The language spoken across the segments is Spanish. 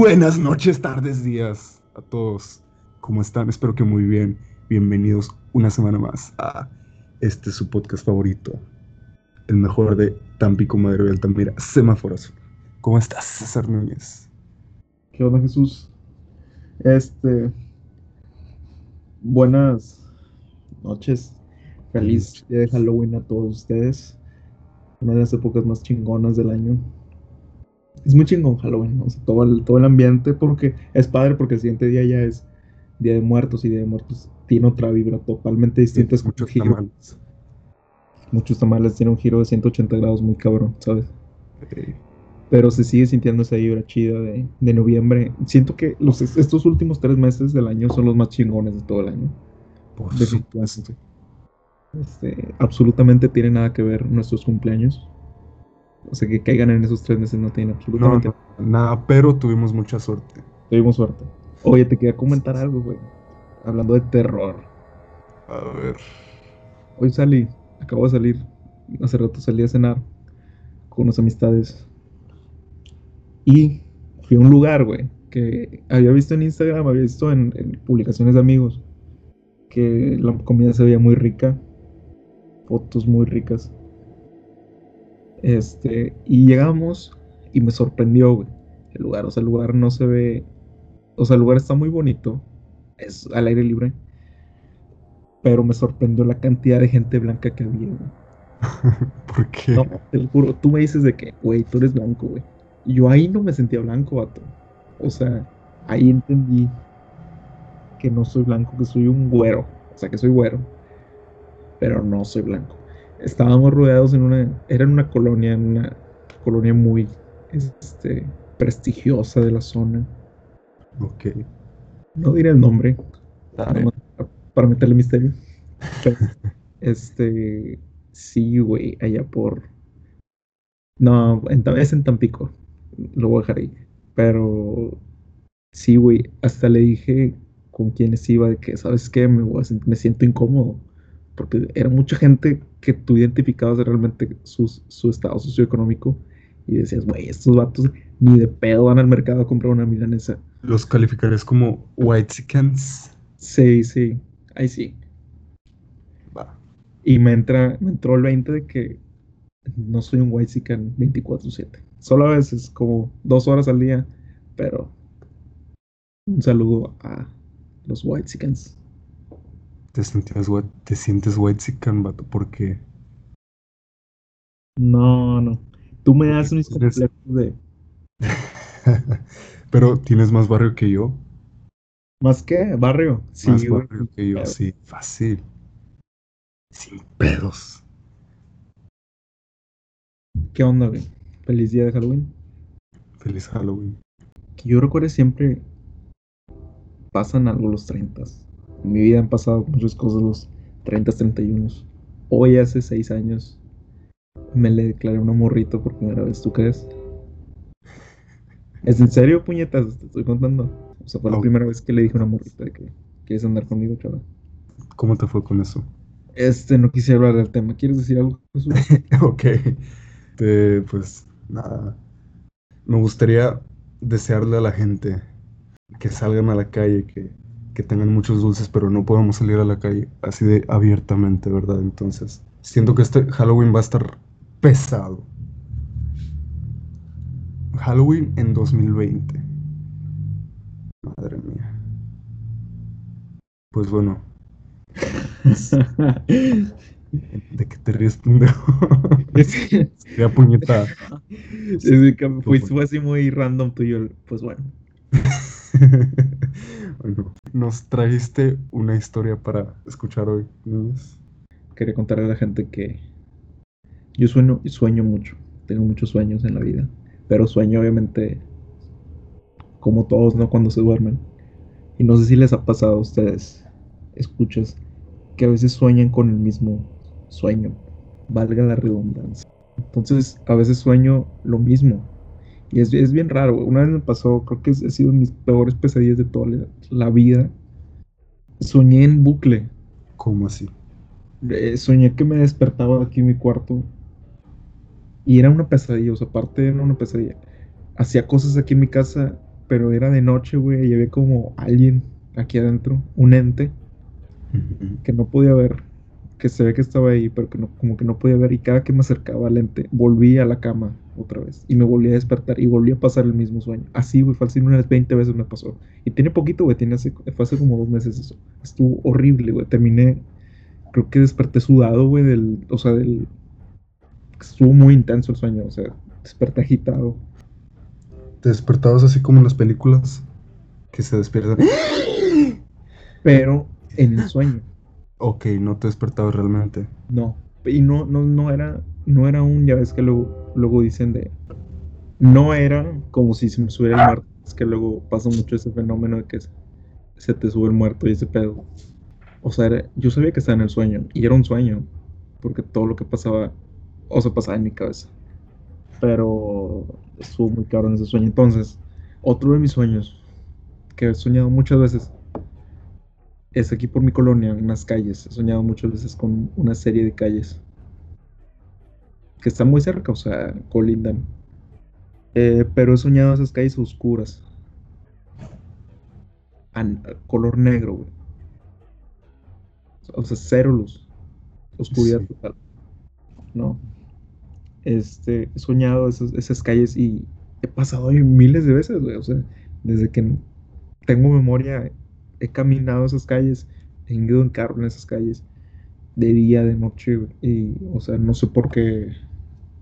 Buenas noches, tardes, días a todos. ¿Cómo están? Espero que muy bien. Bienvenidos una semana más a este su podcast favorito, el mejor de Tampico, Madero y Altamira, Semáforo Azul. ¿Cómo estás, César Núñez? ¿Qué onda, Jesús? Este. Buenas noches. Feliz día de Halloween a todos ustedes. Una de las épocas más chingonas del año. Es muy chingón Halloween, ¿no? O sea, todo, el, todo el ambiente, porque es padre, porque el siguiente día ya es Día de Muertos y Día de Muertos tiene otra vibra totalmente distinta. es Muchos giro. tamales. Muchos tamales tiene un giro de 180 grados muy cabrón, ¿sabes? Pero se sigue sintiendo esa vibra chida de, de noviembre. Siento que los, estos últimos tres meses del año son los más chingones de todo el año. por Definitivamente. supuesto. Este, absolutamente tiene nada que ver nuestros cumpleaños. O sea, que caigan en esos tres meses no tiene No, absolutamente no, nada, pero tuvimos mucha suerte. Tuvimos suerte. Oye, te quería comentar algo, güey. Hablando de terror. A ver. Hoy salí, acabo de salir. Hace rato salí a cenar con unas amistades. Y fui a un lugar, güey, que había visto en Instagram, había visto en, en publicaciones de amigos, que la comida se veía muy rica. Fotos muy ricas. Este, y llegamos y me sorprendió, güey, el lugar. O sea, el lugar no se ve. O sea, el lugar está muy bonito. Es al aire libre. Pero me sorprendió la cantidad de gente blanca que había, güey. ¿Por qué? No, te lo juro. Tú me dices de que, güey, tú eres blanco, güey. Yo ahí no me sentía blanco, vato. O sea, ahí entendí que no soy blanco, que soy un güero. O sea, que soy güero. Pero no soy blanco. Estábamos rodeados en una. Era en una colonia, en una colonia muy este, prestigiosa de la zona. Ok. No diré el nombre, para- para meterle misterio. Pero, este. Sí, güey, allá por. No, en, es en Tampico. Lo voy a dejar ahí. Pero. Sí, güey, hasta le dije con quienes iba de que, ¿sabes qué? Me, voy a me siento incómodo. Porque era mucha gente que tú identificabas realmente su, su estado socioeconómico. Y decías, güey, estos vatos ni de pedo van al mercado a comprar una milanesa. Los calificarías como white chickens. Sí, sí, ahí sí. Va. Y me entra, me entró el 20 de que no soy un white 24-7. Solo a veces, como dos horas al día, pero un saludo a los white chickens. Te sentías te sientes white chicken, vato, porque No, no. Tú me das mis complejos de. Pero tienes más barrio que yo. ¿Más qué? ¿Barrio? Sí, más güey. barrio que yo, sí, fácil. Sin pedos. ¿Qué onda, güey? Feliz día de Halloween. Feliz Halloween. Que yo recuerdo siempre pasan algo los 30. En mi vida han pasado muchas cosas los 30, 31. Hoy hace 6 años me le declaré a una morrita por primera vez, ¿tú crees? ¿Es en serio, puñetas? Te estoy contando. O sea, fue la Oh. primera vez que le dije a una morrita de que quieres andar conmigo, chaval. ¿Cómo te fue con eso? Este, no quisiera hablar del tema. ¿Quieres decir algo, Jesús? ok. Te- pues nada. Me gustaría desearle a la gente que salgan a la calle, que, que tengan muchos dulces, pero no podemos salir a la calle así de abiertamente, ¿verdad? Entonces, siento que este Halloween va a estar pesado. Halloween en 2020. Madre mía. Pues bueno, ¿de qué te ríes, pendejo? Sería puñeta. Es que fue, fue así muy random tuyo. Pues bueno. nos trajiste una historia para escuchar hoy. Núñez? Quería contarle a la gente que yo sueño, sueño mucho. Tengo muchos sueños en la vida. Pero sueño obviamente como todos, ¿no? Cuando se duermen. Y no sé si les ha pasado a ustedes, escuchas, que a veces sueñan con el mismo sueño. Valga la redundancia. Entonces, a veces sueño lo mismo. Y es, es bien raro. güey. Una vez me pasó, creo que ha sido mis peores pesadillas de toda la, la vida. Soñé en bucle. ¿Cómo así? Eh, soñé que me despertaba aquí en mi cuarto. Y era una pesadilla, o sea, aparte era una pesadilla. Hacía cosas aquí en mi casa pero era de noche, güey, y había como alguien aquí adentro, un ente, que no podía ver, que se ve que estaba ahí, pero que no, como que no podía ver, y cada que me acercaba al ente, volvía a la cama otra vez, y me volvía a despertar, y volvía a pasar el mismo sueño. Así, güey, fue así unas 20 veces me pasó. Y tiene poquito, güey, tiene hace, fue hace como dos meses eso. Estuvo horrible, güey, terminé, creo que desperté sudado, güey, del, o sea, del... Estuvo muy intenso el sueño, o sea, desperté agitado. Te despertabas así como en las películas que se despiertan. Pero en el sueño. Ok, no te despertabas realmente. No. Y no, no, no era, no era un, ya ves que luego, luego dicen de. No era como si se me subiera el muerto. Es que luego pasa mucho ese fenómeno de que se te sube el muerto y ese pedo. O sea, yo sabía que estaba en el sueño. Y era un sueño. Porque todo lo que pasaba, o se pasaba en mi cabeza. Pero estuvo muy caro en ese sueño. Entonces, otro de mis sueños, que he soñado muchas veces, es aquí por mi colonia, en unas calles. He soñado muchas veces con una serie de calles que están muy cerca, o sea, colindan. Eh, pero he soñado esas calles oscuras. color negro, güey. O sea, cero luz. Oscuridad total. ¿No? Este, he soñado esas, esas calles y he pasado ahí miles de veces, güey. O sea, desde que tengo memoria, he caminado esas calles, he ido en carro en esas calles, de día, de noche, y, o sea, no sé por qué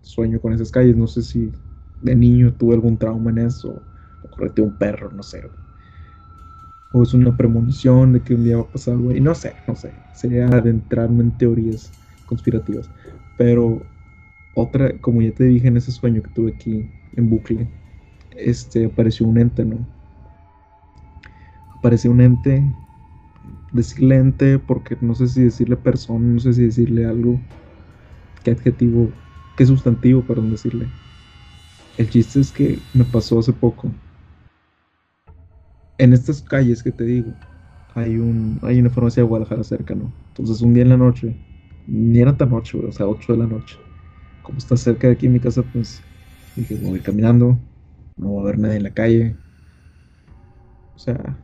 sueño con esas calles, no sé si de niño tuve algún trauma en eso, o correté un perro, no sé, o es una premonición de que un día va a pasar algo, y no sé, no sé, sería adentrarme en teorías conspirativas, pero otra, como ya te dije en ese sueño que tuve aquí en bucle, este, apareció un ente, ¿no? Apareció un ente, decirle ente porque no sé si decirle persona, no sé si decirle algo, qué adjetivo, qué sustantivo, para decirle. El chiste es que me pasó hace poco. En estas calles que te digo, hay un hay una farmacia de Guadalajara cerca, ¿no? Entonces un día en la noche, ni era tan noche, o sea, 8 de la noche como está cerca de aquí en mi casa, pues dije, voy caminando, no voy a ver nadie en la calle. O sea,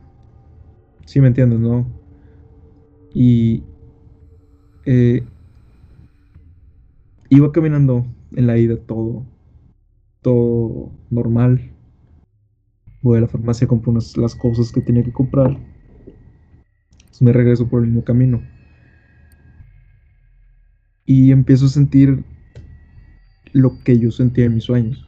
sí me entiendes, ¿no? Y eh, iba caminando en la ida todo, todo normal. Voy a la farmacia, compro unas, las cosas que tenía que comprar. Me regreso por el mismo camino. Y empiezo a sentir lo que yo sentía en mis sueños.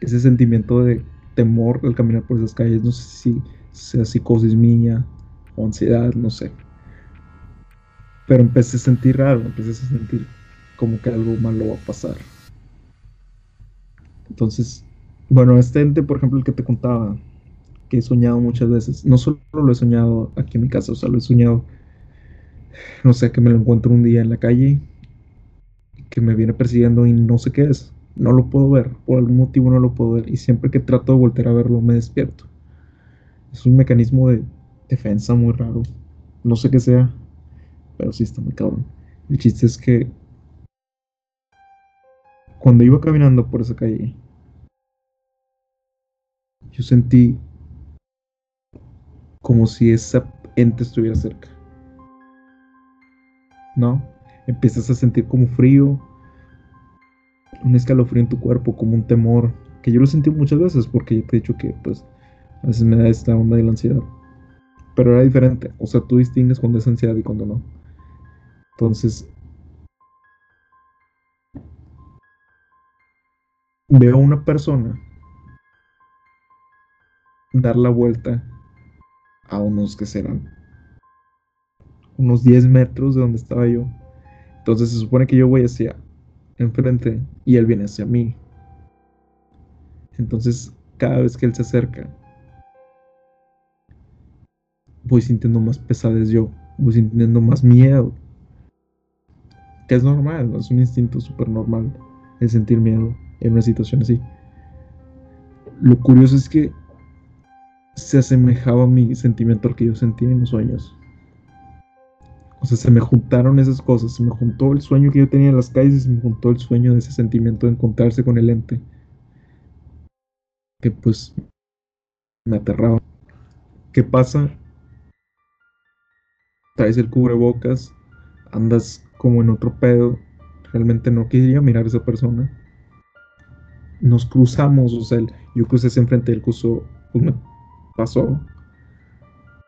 Ese sentimiento de temor al caminar por esas calles, no sé si sea psicosis mía o ansiedad, no sé. Pero empecé a sentir raro, empecé a sentir como que algo malo va a pasar. Entonces, bueno, este ente, por ejemplo, el que te contaba, que he soñado muchas veces, no solo lo he soñado aquí en mi casa, o sea, lo he soñado, no sé, que me lo encuentro un día en la calle que me viene persiguiendo y no sé qué es. No lo puedo ver, por algún motivo no lo puedo ver y siempre que trato de volver a verlo me despierto. Es un mecanismo de defensa muy raro. No sé qué sea, pero sí está muy cabrón. El chiste es que cuando iba caminando por esa calle, yo sentí como si esa ente estuviera cerca. ¿No? empiezas a sentir como frío, un escalofrío en tu cuerpo, como un temor, que yo lo sentí muchas veces porque te he dicho que pues a veces me da esta onda de la ansiedad. Pero era diferente, o sea, tú distingues cuando es ansiedad y cuando no. Entonces, veo a una persona dar la vuelta a unos que serán unos 10 metros de donde estaba yo entonces se supone que yo voy hacia enfrente y él viene hacia mí. Entonces cada vez que él se acerca, voy sintiendo más pesadez yo, voy sintiendo más miedo. Que es normal, es un instinto súper normal el sentir miedo en una situación así. Lo curioso es que se asemejaba a mi sentimiento al que yo sentía en los sueños. O sea, se me juntaron esas cosas, se me juntó el sueño que yo tenía en las calles y se me juntó el sueño de ese sentimiento de encontrarse con el ente. que pues me aterraba. ¿Qué pasa? Traes el cubrebocas, andas como en otro pedo. Realmente no quería mirar a esa persona. Nos cruzamos, o sea, yo crucé enfrente del curso, pues me pasó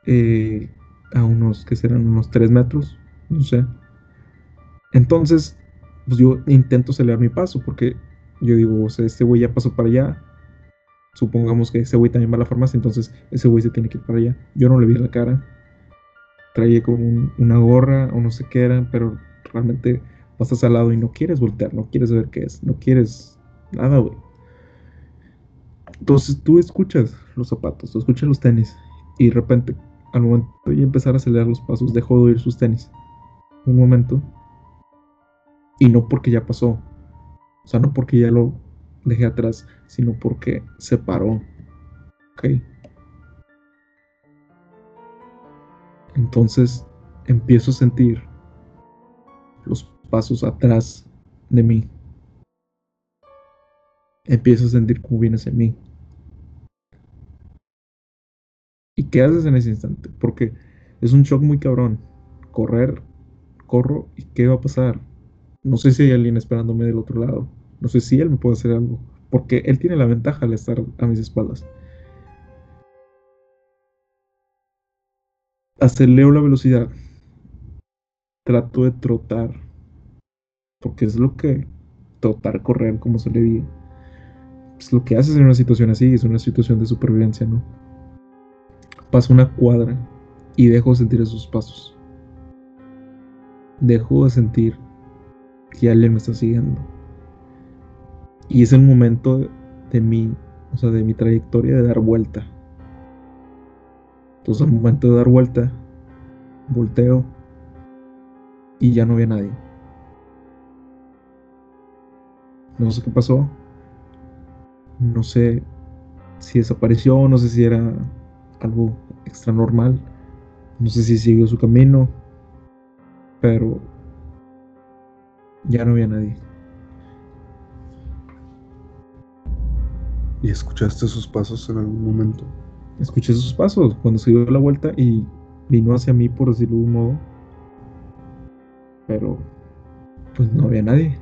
eh, a unos que serán unos 3 metros, no sé. Entonces, pues yo intento acelerar mi paso porque yo digo, o sea, este güey ya pasó para allá. Supongamos que ese güey también va a la farmacia, entonces ese güey se tiene que ir para allá. Yo no le vi la cara. Traía como una gorra o no sé qué era, pero realmente pasas al lado y no quieres voltear, no quieres ver qué es, no quieres nada, güey. Entonces tú escuchas los zapatos, tú escuchas los tenis y de repente al momento de empezar a acelerar los pasos dejó de oír sus tenis. Un momento. Y no porque ya pasó. O sea, no porque ya lo dejé atrás, sino porque se paró. ¿Ok? Entonces empiezo a sentir pasos atrás de mí. Empiezo a sentir cómo viene hacia mí. ¿Y qué haces en ese instante? Porque es un shock muy cabrón. Correr, corro y ¿qué va a pasar? No sé si hay alguien esperándome del otro lado. No sé si él me puede hacer algo. Porque él tiene la ventaja al estar a mis espaldas. Acelero la velocidad. Trato de trotar. Porque es lo que trotar, correr, como se le diga. Es lo que haces en una situación así. Es una situación de supervivencia, ¿no? Paso una cuadra y dejo de sentir esos pasos. Dejo de sentir que alguien me está siguiendo. Y es el momento de mi, o sea, de mi trayectoria de dar vuelta. Entonces al momento de dar vuelta, volteo y ya no había nadie. No sé qué pasó. No sé si desapareció, no sé si era algo extra normal. No sé si siguió su camino, pero ya no había nadie. ¿Y escuchaste sus pasos en algún momento? Escuché sus pasos cuando se dio la vuelta y vino hacia mí, por decirlo de un modo. Pero, pues no había nadie.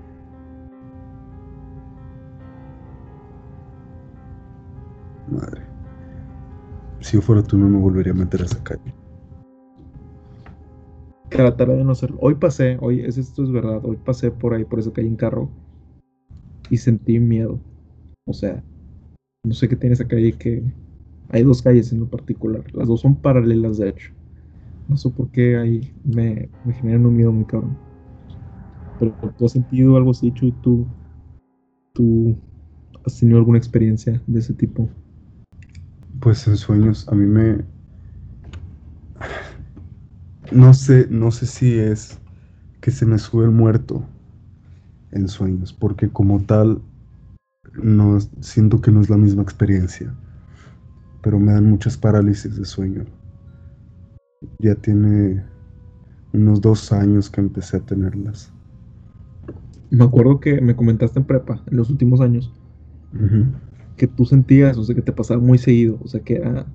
Si yo fuera tú, no me volvería a meter a esa calle. Trataré de no hacerlo. Hoy pasé, hoy, es, esto es verdad, hoy pasé por ahí, por esa calle en carro y sentí miedo. O sea, no sé qué tiene esa calle que... Hay dos calles en lo particular. Las dos son paralelas, de hecho. No sé por qué ahí me, generan un miedo muy cabrón. Pero tú has sentido algo así, Chuy, tú, tú has tenido alguna experiencia de ese tipo. Pues en sueños, a mí me. No sé, no sé si es que se me sube el muerto en sueños, porque como tal no siento que no es la misma experiencia, pero me dan muchas parálisis de sueño. Ya tiene unos dos años que empecé a tenerlas. Me acuerdo que me comentaste en prepa, en los últimos años, que tú sentías, o sea, que te pasaba muy seguido, o sea, que era,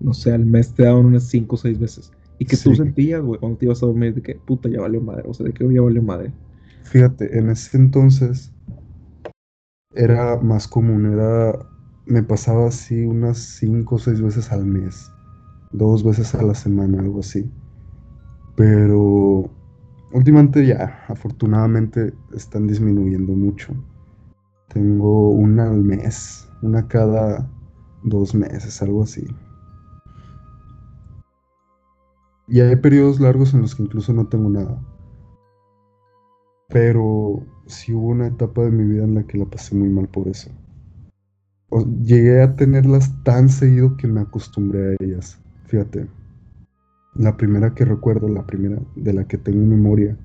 no sé, al mes te daban unas cinco o seis veces. Y que tú sentías, güey, cuando te ibas a dormir, de que puta ya valió madre, o sea, de que ya valió madre. Fíjate, en ese entonces era más común, era, me pasaba así unas cinco o seis veces al mes, dos veces a la semana, algo así. Pero últimamente ya, afortunadamente, están disminuyendo mucho. Tengo una al mes, una cada dos meses, algo así. Y hay periodos largos en los que incluso no tengo nada. Pero sí hubo una etapa de mi vida en la que la pasé muy mal por eso. llegué a tenerlas tan seguido que me acostumbré a ellas. Fíjate, la primera que recuerdo, la primera de la que tengo memoria,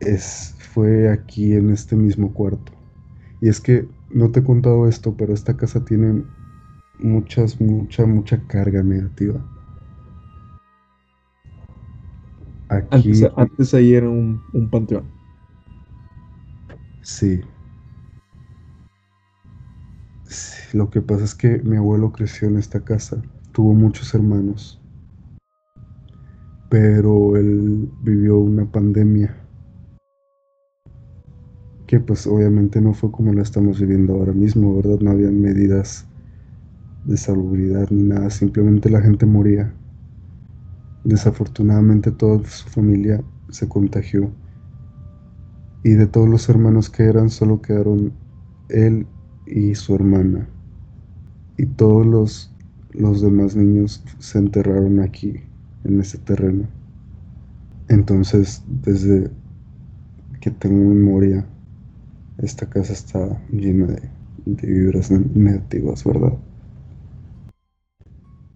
es, fue aquí en este mismo cuarto. Y es que no te he contado esto, pero esta casa tiene muchas, mucha, mucha carga negativa. Antes, ahí era un, panteón. Sí. Lo que pasa es que mi abuelo creció en esta casa, tuvo muchos hermanos, pero él vivió una pandemia que pues obviamente no fue como la estamos viviendo ahora mismo, ¿verdad? No había medidas de salubridad ni nada, simplemente la gente moría. Desafortunadamente toda su familia se contagió y de todos los hermanos que eran solo quedaron él y su hermana y todos los, los demás niños se enterraron aquí en ese terreno. Entonces desde que tengo memoria esta casa está llena de, vibras negativas, ¿verdad?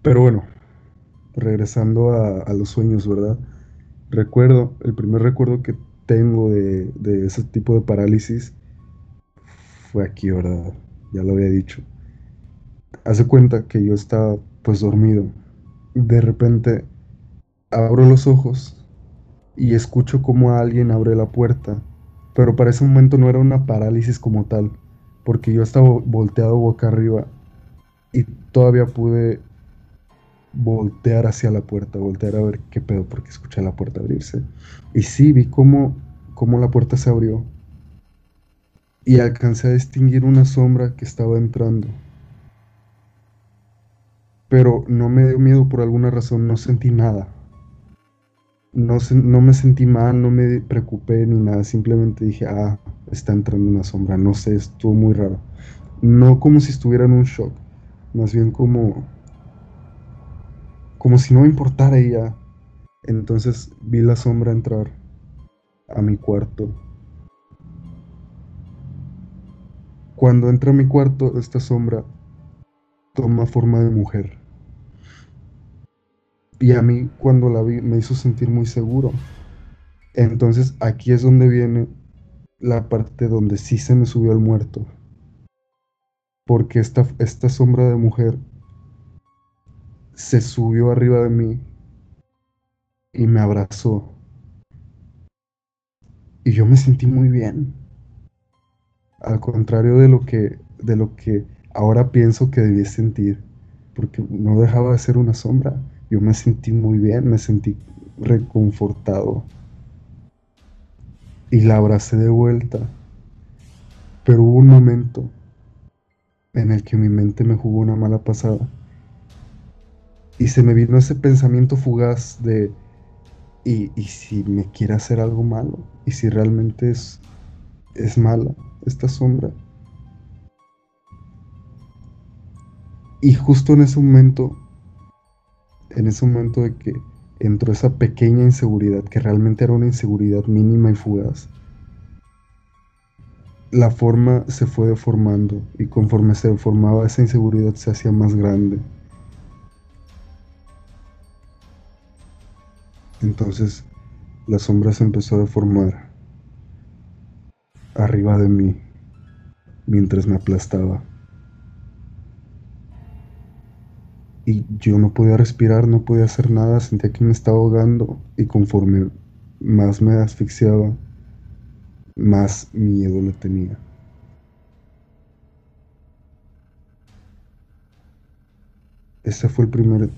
Pero bueno, regresando a, los sueños, ¿verdad? Recuerdo, el primer recuerdo que tengo de, ese tipo de parálisis fue aquí, ¿verdad? Ya lo había dicho. Hace cuenta que yo estaba pues dormido. De repente abro los ojos y escucho como alguien abre la puerta. Pero para ese momento no era una parálisis como tal, porque yo estaba volteado boca arriba y todavía pude voltear hacia la puerta, voltear a ver qué pedo, porque escuché la puerta abrirse. Y sí, vi cómo, cómo la puerta se abrió. Y alcancé a distinguir una sombra que estaba entrando. Pero no me dio miedo por alguna razón, no sentí nada. No, no me sentí mal, no me preocupé ni nada, simplemente dije, ah, está entrando una sombra, no sé, estuvo muy raro. No como si estuviera en un shock, más bien como como si no me importara ella. Entonces vi la sombra entrar a mi cuarto. Cuando entra a mi cuarto, esta sombra toma forma de mujer. Y a mí cuando la vi me hizo sentir muy seguro. Entonces aquí es donde viene la parte donde sí se me subió el muerto. Porque esta, esta sombra de mujer se subió arriba de mí y me abrazó. Y yo me sentí muy bien. Al contrario de lo que, de lo que ahora pienso que debí sentir, porque no dejaba de ser una sombra. Yo me sentí muy bien, me sentí reconfortado. Y la abracé de vuelta. Pero hubo un momento en el que mi mente me jugó una mala pasada y se me vino ese pensamiento fugaz de, ¿y, si me quiere hacer algo malo? ¿Y si realmente es, es mala esta sombra? Y justo en ese momento, en ese momento de que entró esa pequeña inseguridad, que realmente era una inseguridad mínima y fugaz, la forma se fue deformando y conforme se deformaba esa inseguridad se hacía más grande Entonces la sombra se empezó a deformar arriba de mí mientras me aplastaba. Y yo no podía respirar, no podía hacer nada, sentía que me estaba ahogando y conforme más me asfixiaba, más miedo le tenía. Ese fue el primer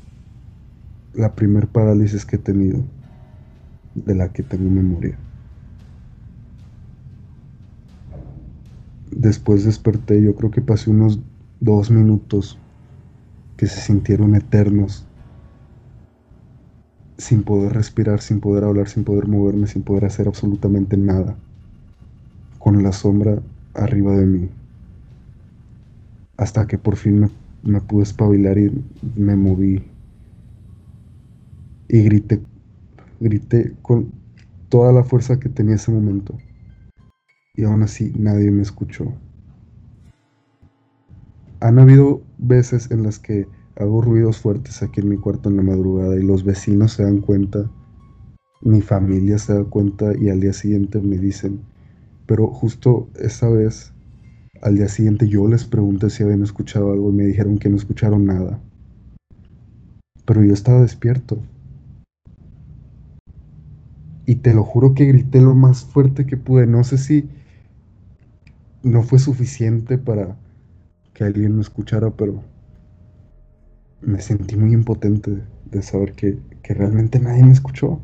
la primer parálisis que he tenido, de la que tengo memoria. Después desperté, yo creo que pasé unos dos minutos que se sintieron eternos, sin poder respirar, sin poder hablar, sin poder moverme, sin poder hacer absolutamente nada, con la sombra arriba de mí, hasta que por fin me, pude espabilar y me moví y grité, grité con toda la fuerza que tenía ese momento. Y aún así nadie me escuchó. Han habido veces en las que hago ruidos fuertes aquí en mi cuarto en la madrugada y los vecinos se dan cuenta, mi familia se da cuenta y al día siguiente me dicen, pero justo esa vez, al día siguiente yo les pregunté si habían escuchado algo y me dijeron que no escucharon nada. Pero yo estaba despierto. Y te lo juro que grité lo más fuerte que pude. No sé si no fue suficiente para, que alguien me escuchara, pero me sentí muy impotente de saber que, que realmente nadie me escuchó.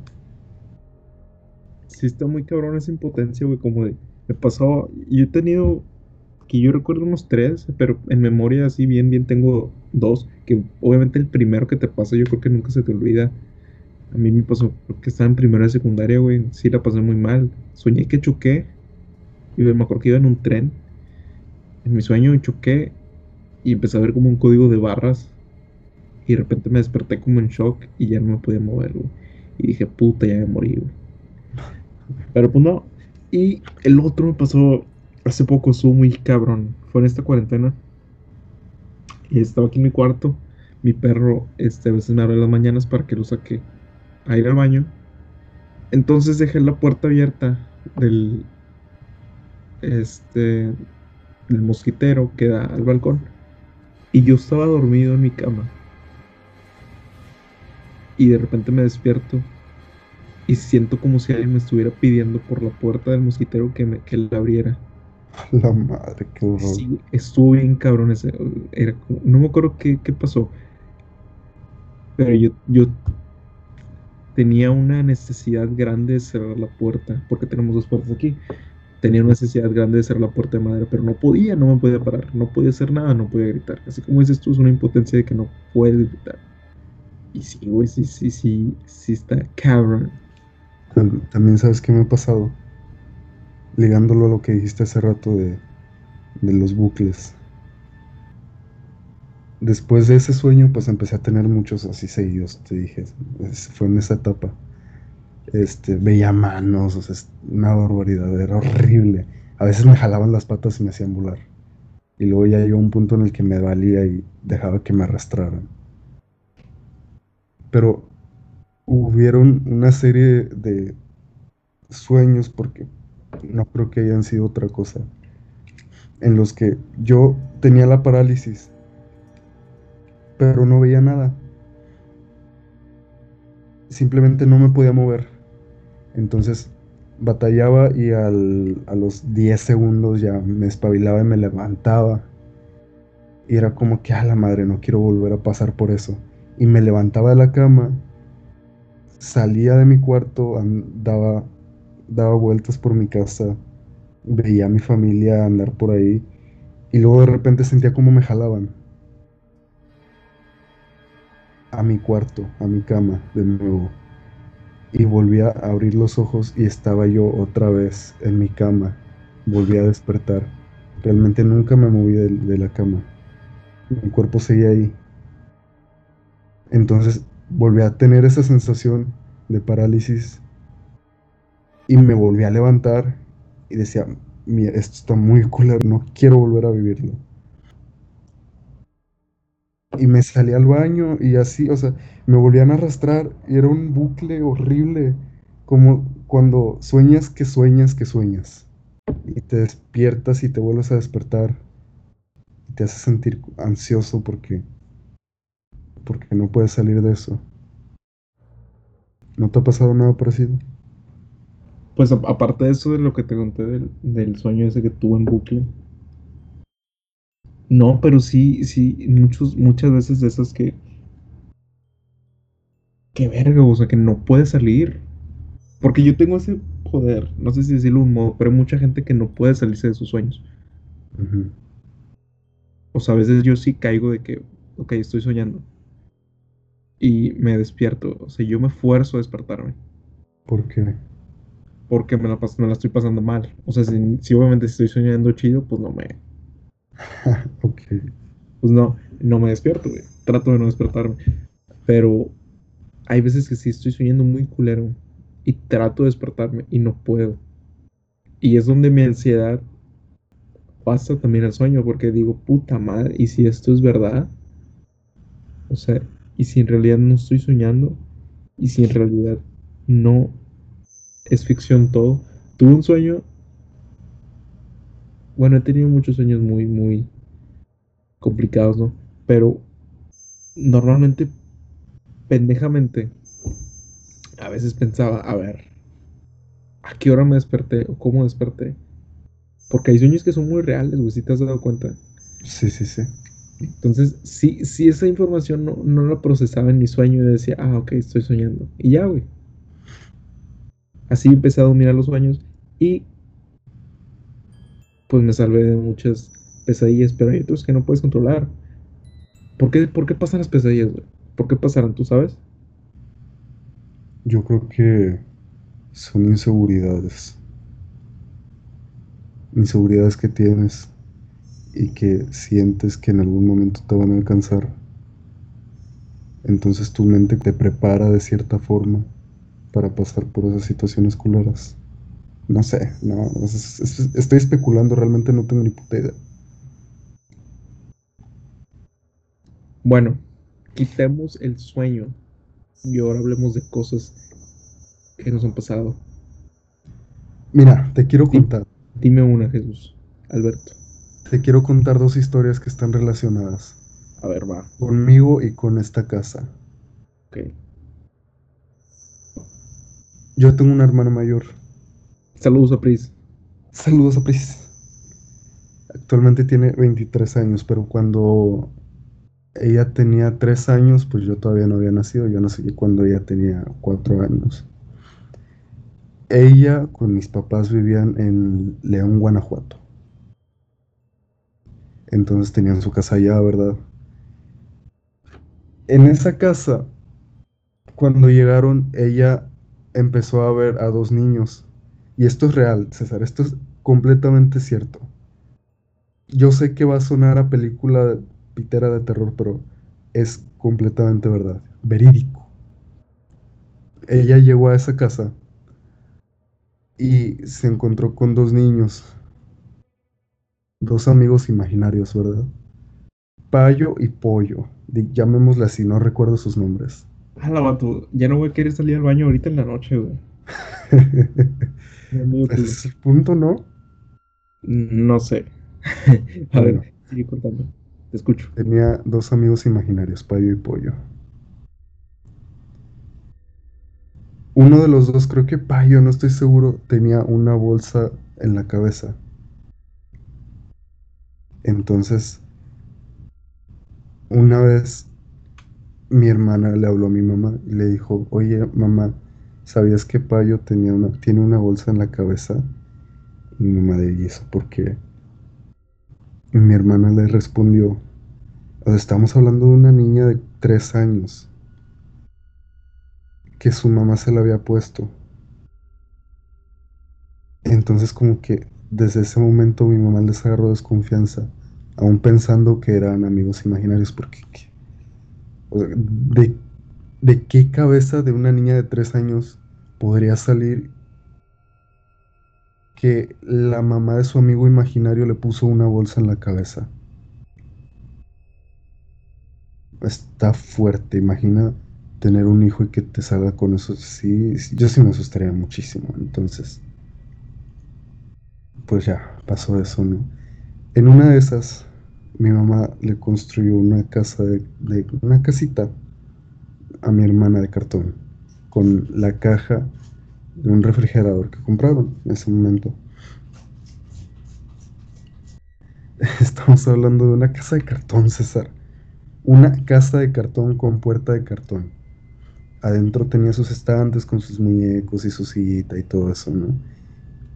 Sí, está muy cabrón esa impotencia, güey, como de, me pasaba, yo he tenido, que yo recuerdo unos tres, pero en memoria así bien, bien tengo dos, que obviamente el primero que te pasa yo creo que nunca se te olvida. A mí me pasó, porque estaba en primera de secundaria, güey, sí la pasé muy mal. Soñé que choqué, y me acuerdo que iba en un tren, en mi sueño choqué y empecé a ver como un código de barras y de repente me desperté como en shock y ya no me podía mover, güey. Y dije, puta, ya me morí, güey. Pero pues no. Y el otro me pasó hace poco, estuvo muy cabrón. Fue en esta cuarentena. Y estaba aquí en mi cuarto. Mi perro este, a veces me abre las mañanas para que lo saque a ir al baño. Entonces dejé la puerta abierta del. Este. Del mosquitero que da al balcón. Y yo estaba dormido en mi cama y de repente me despierto y siento como si alguien me estuviera pidiendo por la puerta del mosquitero que, me, que la abriera. La madre, qué horror. Sí, estuvo bien cabrón ese. Era no me acuerdo qué, qué pasó. Pero yo, yo tenía una necesidad grande de cerrar la puerta, porque tenemos dos puertas aquí. Tenía una necesidad grande de cerrar la puerta de madera, pero no podía, no me podía parar, no podía hacer nada, no podía gritar. Así como dices tú, es una impotencia de que no puedes gritar. Y sí, güey, sí, sí, sí, sí está cabrón. También sabes qué me ha pasado. Ligándolo a lo que dijiste hace rato de, de los bucles. Después de ese sueño, pues empecé a tener muchos así seguidos, te dije. Fue en esa etapa. Este, veía manos, o sea, una barbaridad, era horrible. A veces me jalaban las patas y me hacían volar. Y luego ya llegó un punto en el que me valía y dejaba que me arrastraran pero hubieron una serie de sueños, porque no creo que hayan sido otra cosa, en los que yo tenía la parálisis, pero no veía nada. Simplemente no me podía mover. Entonces batallaba y a los 10 segundos ya me espabilaba y me levantaba. Y era como que, a la madre, no quiero volver a pasar por eso y me levantaba de la cama, salía de mi cuarto, daba, daba vueltas por mi casa, veía a mi familia andar por ahí y luego de repente sentía como me jalaban a mi cuarto, a mi cama de nuevo. Y volví a abrir los ojos y estaba yo otra vez en mi cama. Volví a despertar. Realmente nunca me moví de la cama. Mi cuerpo seguía ahí. Entonces volví a tener esa sensación de parálisis y me volví a levantar y decía, mira, esto está muy culero, no quiero volver a vivirlo. Y me salí al baño y así, o sea, me volvían a arrastrar y era un bucle horrible, como cuando sueñas que sueñas que sueñas. Y te despiertas y te vuelves a despertar. Y te hace sentir ansioso porque porque no puedes salir de eso. ¿No te ha pasado nada parecido? Pues aparte de eso de lo que te conté del, sueño ese que tuve en bucle. No, pero sí, sí, muchos, muchas veces de esas que. Qué verga, o sea, que no puede salir. Porque yo tengo ese poder, no sé si decirlo un modo, pero hay mucha gente que no puede salirse de sus sueños. O sea, a veces yo sí caigo de que, ok, estoy soñando y me despierto. O sea, yo me esfuerzo a despertarme. ¿Por qué? Porque me la, me la estoy pasando mal. O sea, si, obviamente estoy soñando chido, pues no me. ok. Pues no, no me despierto, güey. Trato de no despertarme. Pero hay veces que sí estoy soñando muy culero. Y trato de despertarme y no puedo. Y es donde mi ansiedad pasa también al sueño. Porque digo, puta madre, ¿y si esto es verdad? O sea, y si en realidad no estoy soñando y si en realidad no es ficción todo. Tuve un sueño, bueno, he tenido muchos sueños muy, muy complicados, ¿no? Pero normalmente, pendejamente, a veces pensaba, a ver, ¿a qué hora me desperté o cómo desperté? Porque hay sueños que son muy reales, güey, si te has dado cuenta. Sí, sí, sí. Entonces, si, si esa información no, no la procesaba en mi sueño y decía, ah, ok, estoy soñando. Y ya, güey. Así empecé a dominar los sueños y pues me salvé de muchas pesadillas, pero hay otros que no puedes controlar. ¿Por qué, por qué pasan las pesadillas, güey? ¿Por qué pasarán, tú sabes? Yo creo que son inseguridades. Inseguridades que tienes y que sientes que en algún momento te van a alcanzar. Entonces tu mente te prepara de cierta forma para pasar por esas situaciones culeras. No sé, no, estoy especulando, realmente no tengo ni puta idea. Bueno, quitemos el sueño y ahora hablemos de cosas que nos han pasado. Mira, te quiero contar. Dime una, Jesús, Alberto. Te quiero contar dos historias que están relacionadas. A ver, va. Conmigo y con esta casa. Ok. Yo tengo una hermana mayor. Saludos a Pris. Saludos a Pris. Actualmente tiene 23 años, pero cuando ella tenía 3 años, pues yo todavía no había nacido. Yo nací cuando ella tenía 4 años. Ella con mis papás vivían en León, Guanajuato. Entonces tenían su casa allá, ¿verdad? En esa casa, cuando llegaron, ella empezó a ver a dos niños. Y esto es real, César, esto es completamente cierto. Yo sé que va a sonar a película pitera de terror, pero es completamente verdad, verídico. Ella llegó a esa casa y se encontró con dos niños dos amigos imaginarios, ¿verdad? Payo y Pollo, llamémosle así, no recuerdo sus nombres. la vato, ya no voy a querer salir al baño ahorita en la noche, güey. Ese es el punto, ¿no? No sé. a ver, sigue contando. Te escucho. Tenía dos amigos imaginarios, Payo y Pollo. Uno de los dos, creo que Payo, no estoy seguro, tenía una bolsa en la cabeza. Entonces, una vez mi hermana le habló a mi mamá y le dijo, oye mamá, ¿sabías que Payo tenía una, tiene una bolsa en la cabeza? Y mi mamá de eso por qué? Y mi hermana le respondió, estamos hablando de una niña de tres años que su mamá se la había puesto. Entonces como que desde ese momento mi mamá les agarró desconfianza, aún pensando que eran amigos imaginarios, porque de, ¿de qué cabeza de una niña de tres años podría salir que la mamá de su amigo imaginario le puso una bolsa en la cabeza? Está fuerte, imagina tener un hijo y que te salga con eso. Sí, yo sí me asustaría muchísimo. Entonces, pues ya, pasó eso, ¿no? En una de esas, mi mamá le construyó una casa de, una casita a mi hermana de cartón, con la caja de un refrigerador que compraron en ese momento. Estamos hablando de una casa de cartón, César. Una casa de cartón con puerta de cartón. Adentro tenía sus estantes con sus muñecos y su sillita y todo eso, ¿no?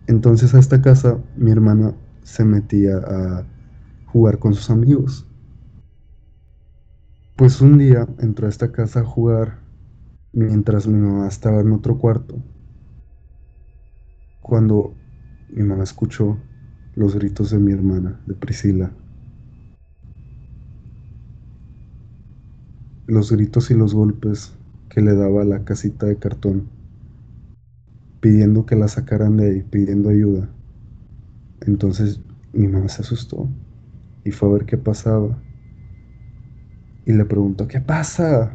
Entonces a esta casa mi hermana se metía a jugar con sus amigos. Pues un día entró a esta casa a jugar mientras mi mamá estaba en otro cuarto. Cuando mi mamá escuchó los gritos de mi hermana, de Priscila. Los gritos y los golpes que le daba la casita de cartón pidiendo que la sacaran de ahí, pidiendo ayuda. Entonces mi mamá se asustó y fue a ver qué pasaba. Y le preguntó, ¿qué pasa?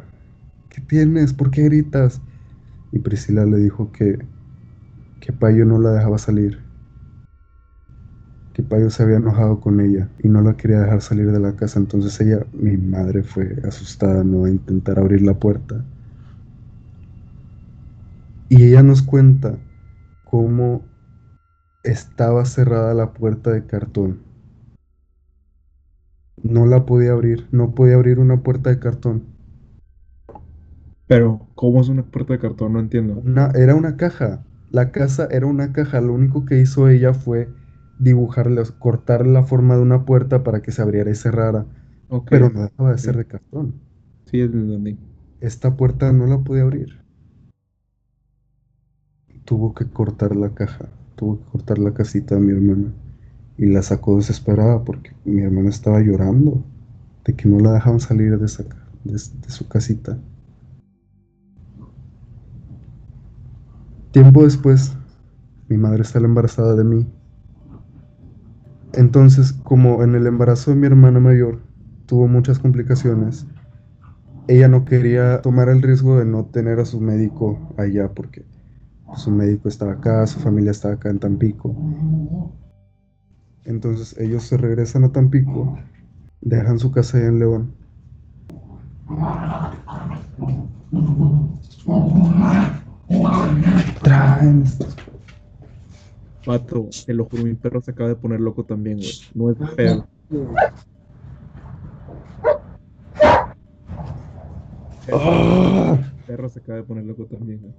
¿Qué tienes? ¿Por qué gritas? Y Priscila le dijo que, que Payo no la dejaba salir. Que Payo se había enojado con ella y no la quería dejar salir de la casa. Entonces ella, mi madre, fue asustada, ¿no? A intentar abrir la puerta. Y ella nos cuenta cómo estaba cerrada la puerta de cartón. No la podía abrir, no podía abrir una puerta de cartón. Pero, ¿cómo es una puerta de cartón? No entiendo. Una, era una caja. La casa era una caja. Lo único que hizo ella fue dibujarle, cortar la forma de una puerta para que se abriera y cerrara. Pero no dejaba de ser de cartón. Sí, entendí. Esta puerta no la podía abrir. Tuvo que cortar la caja, tuvo que cortar la casita de mi hermana. Y la sacó desesperada porque mi hermana estaba llorando de que no la dejaban salir de, esa, de su casita. Tiempo después, mi madre sale embarazada de mí. Entonces, como en el embarazo de mi hermana mayor tuvo muchas complicaciones, ella no quería tomar el riesgo de no tener a su médico allá porque su médico estaba acá, su familia estaba acá en Tampico. Entonces ellos se regresan a Tampico, dejan su casa allá en León. Traen estos- Pato, te lo juro, mi perro se acaba de poner loco también, güey. No es pedo. ¡Ah! El perro se acaba de poner loco también, güey.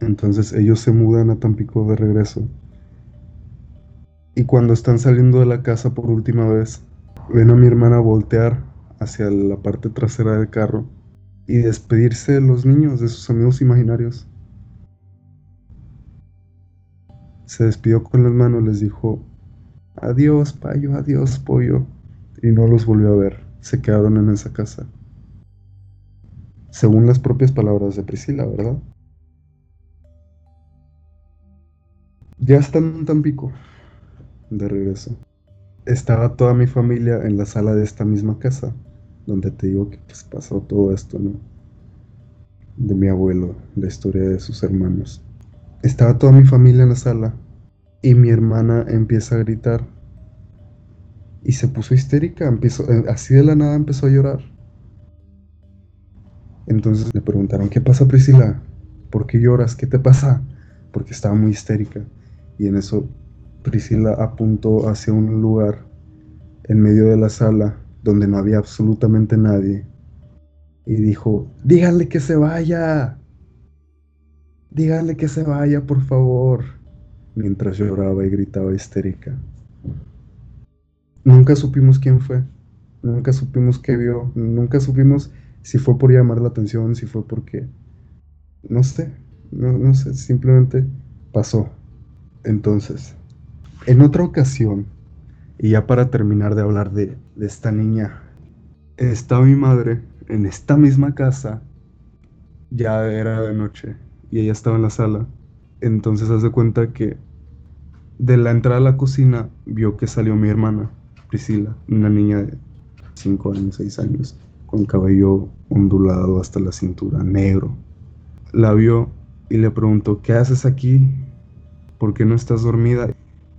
Entonces ellos se mudan a Tampico de regreso. Y cuando están saliendo de la casa por última vez, ven a mi hermana voltear hacia la parte trasera del carro y despedirse de los niños, de sus amigos imaginarios. Se despidió con las manos, les dijo, adiós, payo, adiós, pollo. Y no los volvió a ver, se quedaron en esa casa. Según las propias palabras de Priscila, ¿verdad? Ya están en Tampico, de regreso. Estaba toda mi familia en la sala de esta misma casa, donde te digo que pues, pasó todo esto, ¿no? De mi abuelo, la historia de sus hermanos. Estaba toda mi familia en la sala y mi hermana empieza a gritar y se puso histérica, empezó, eh, así de la nada empezó a llorar. Entonces le preguntaron, ¿qué pasa Priscila? ¿Por qué lloras? ¿Qué te pasa? Porque estaba muy histérica. Y en eso Priscila apuntó hacia un lugar en medio de la sala donde no había absolutamente nadie. Y dijo, díganle que se vaya. Díganle que se vaya, por favor. Mientras lloraba y gritaba histérica. Nunca supimos quién fue. Nunca supimos qué vio. Nunca supimos si fue por llamar la atención, si fue porque... No sé. No, no sé. Simplemente pasó. Entonces, en otra ocasión, y ya para terminar de hablar de, esta niña, estaba mi madre en esta misma casa, ya era de noche, y ella estaba en la sala. Entonces, haz de cuenta que de la entrada a la cocina vio que salió mi hermana, Priscila, una niña de 5 años, 6 años, con cabello ondulado hasta la cintura, negro. La vio y le preguntó, ¿qué haces aquí? ¿Por qué no estás dormida?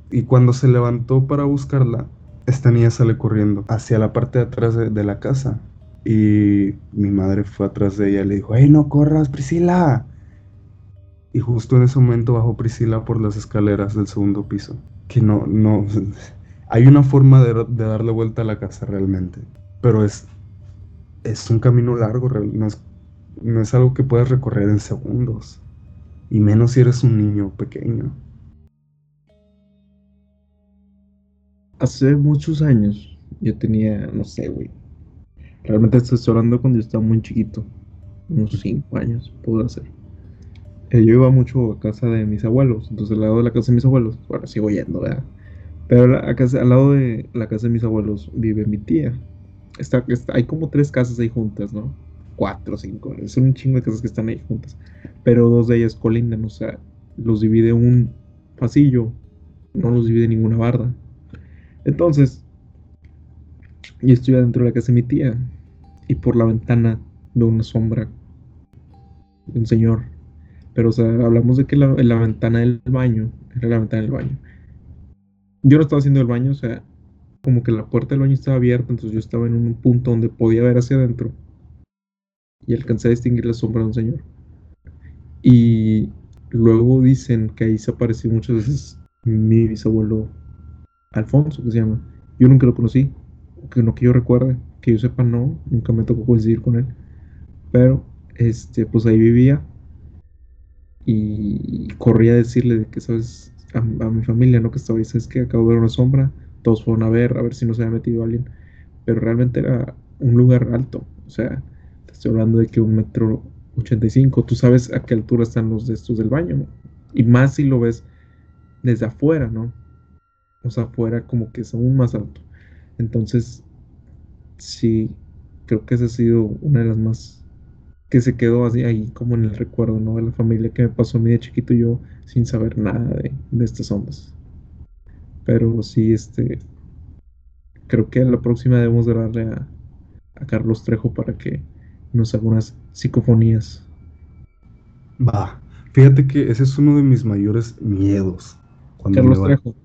Y cuando se levantó para buscarla, esta niña sale corriendo hacia la parte de atrás de, la casa. Y mi madre fue atrás de ella y le dijo, ¡Ey, no corras, Priscila! Y justo en ese momento bajó Priscila por las escaleras del segundo piso. Que no, no... Hay una forma de, de darle vuelta a la casa realmente. Pero es, es un camino largo, no es, no es algo que puedas recorrer en segundos. Y menos si eres un niño pequeño. Hace muchos años yo tenía, no sé, güey. Realmente estoy hablando cuando yo estaba muy chiquito. Unos 5 años, pudo ser. Eh, yo iba mucho a casa de mis abuelos. Entonces, al lado de la casa de mis abuelos, ahora sigo yendo, ¿verdad? Pero a casa- al lado de la casa de mis abuelos vive mi tía. Está, está- hay como tres casas ahí juntas, ¿no? Cuatro, cinco. Es un chingo de casas que están ahí juntas. Pero dos de ellas colindan, o sea, los divide un pasillo. No los divide ninguna barda. Entonces, yo estoy adentro de la casa de mi tía. Y por la ventana veo una sombra de un señor. Pero, o sea, hablamos de que la, ventana del baño era la ventana del baño. Yo no estaba haciendo el baño, o sea, como que la puerta del baño estaba abierta, entonces yo estaba en un punto donde podía ver hacia adentro. Y alcancé a distinguir la sombra de un señor. Y luego dicen que ahí se apareció muchas veces mi bisabuelo Alfonso, que se llama. Yo nunca lo conocí, que no que yo recuerde, que yo sepa no, nunca me tocó coincidir con él. Pero, este, pues ahí vivía y corría a decirle de que, ¿sabes? A, a mi familia, ¿no? Que estaba ahí, ¿sabes que Acabo de ver una sombra, todos fueron a ver, a ver si no se había metido alguien. Pero realmente era un lugar alto, o sea, te estoy hablando de que un metro 85, tú sabes a qué altura están los de estos del baño, ¿no? Y más si lo ves desde afuera, ¿no? O sea, afuera como que es aún más alto. Entonces, sí, creo que esa ha sido una de las más que se quedó así ahí como en el recuerdo, ¿no? De la familia que me pasó a mí de chiquito yo sin saber nada de, de estas ondas. Pero sí, este, creo que la próxima debemos de darle a, a Carlos Trejo para que nos haga unas psicofonías. Va. Fíjate que ese es uno de mis mayores miedos. Cuando Carlos me va- Trejo.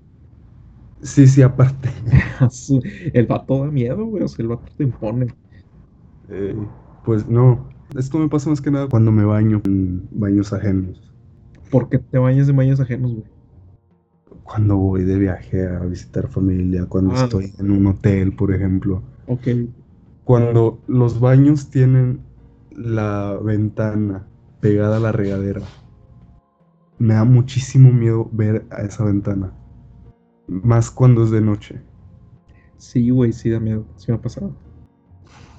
Sí, sí, aparte. Su- El vato da miedo, güey. O sea, el vato te impone. Eh, pues no. Esto me pasa más que nada cuando me baño en baños ajenos. Porque te bañas de baños ajenos, güey. Cuando voy de viaje a visitar familia, cuando Ah. estoy en un hotel, por ejemplo. Ok. Cuando los baños tienen la ventana pegada a la regadera. Me da muchísimo miedo ver a esa ventana. Más cuando es de noche. Sí, güey, sí da miedo. Sí me ha pasado.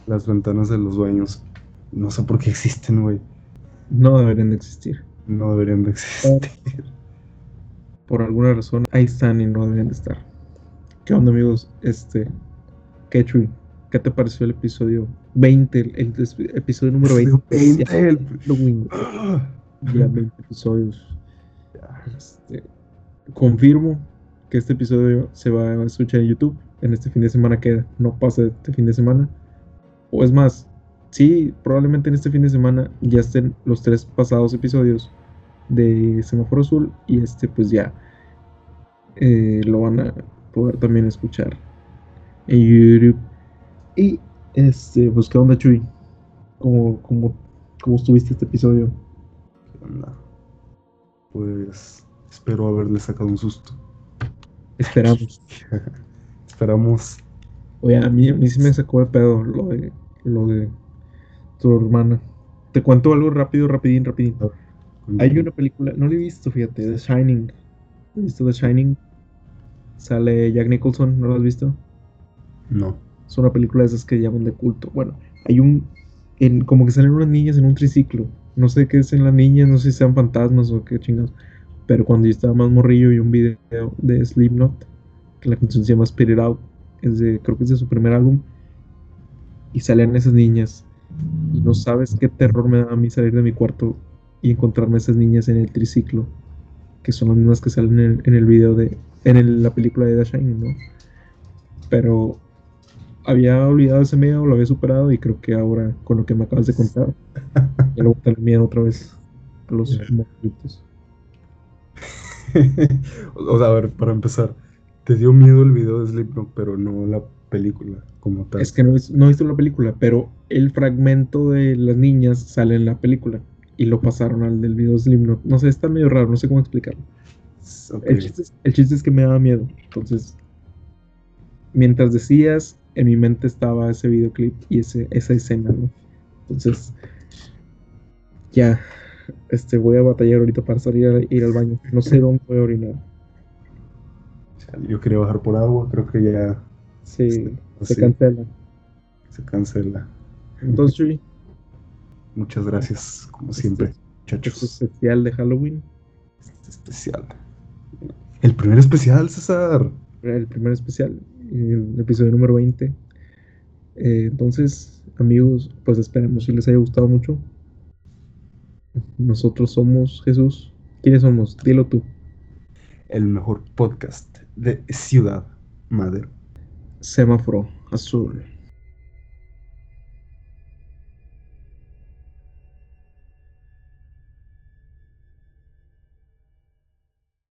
Las ventanas de los baños. No sé por qué existen, güey. No deberían de existir. No deberían de existir. Por alguna razón, ahí están y no deberían de estar. ¿Qué onda, amigos? Este. Ketchup, ¿qué te pareció el episodio 20? El, episodio número 20. 20, especial el-. Ya 20 episodios. Este, confirmo que este episodio se va a escuchar en YouTube en este fin de semana que no pasa este fin de semana. O es más, sí, probablemente en este fin de semana ya estén los tres pasados episodios de Semáforo Azul y este pues ya eh, lo van a poder también escuchar en YouTube. Y este, pues qué onda Chuy, ¿cómo, cómo, cómo estuviste este episodio? ¿Qué? Pues espero haberle sacado un susto. Esperamos. Esperamos. Oye, a mí, a mí sí me sacó de pedo lo de, lo de tu hermana. Te cuento algo rápido, rapidín, rapidín. Hay una película, no la he visto, fíjate, The Shining. ¿Has visto The Shining? Sale Jack Nicholson, ¿no lo has visto? No. Es una película de esas que llaman de culto. Bueno, hay un, en, como que salen unas niñas en un triciclo. No sé qué es en las niñas, no sé si sean fantasmas o qué chingados. Pero cuando yo estaba más morrillo y un video de Slipknot, que la canción se llama Spit It Out, es de, creo que es de su primer álbum, y salen esas niñas. Y no sabes qué terror me da a mí salir de mi cuarto y encontrarme a esas niñas en el triciclo, que son las mismas que salen en el, en el video de, en el- la película de The Shining, ¿no? Pero había olvidado ese miedo, lo había superado y creo que ahora con lo que me acabas de contar, ya lo voy a tener miedo otra vez a los morritos. o sea, a ver, para empezar, te dio miedo el video de Slipknot, pero no la película como tal. Es que no, no he visto la película, pero el fragmento de las niñas sale en la película y lo pasaron al del video de Slipknot. No sé, está medio raro, no sé cómo explicarlo. Ok. El chiste, es, el chiste es que me daba miedo. Entonces, mientras decías, en mi mente estaba ese videoclip y ese, esa escena, ¿no? Entonces, ya, este, voy a batallar ahorita para salir a ir al baño. No sé dónde voy a orinar. Yo quería bajar por agua, creo que ya Sí, se cancela. se cancela. Entonces, Chuy, Muchas gracias, como siempre, este muchachos. especial de Halloween, Este especial. El primer especial, César. el primer especial, el episodio número 20. Eh, entonces, amigos, pues esperemos si les haya gustado mucho. Nosotros somos Jesús. ¿Quiénes somos? Dilo tú. El mejor podcast de Ciudad Madero. Semáforo azul.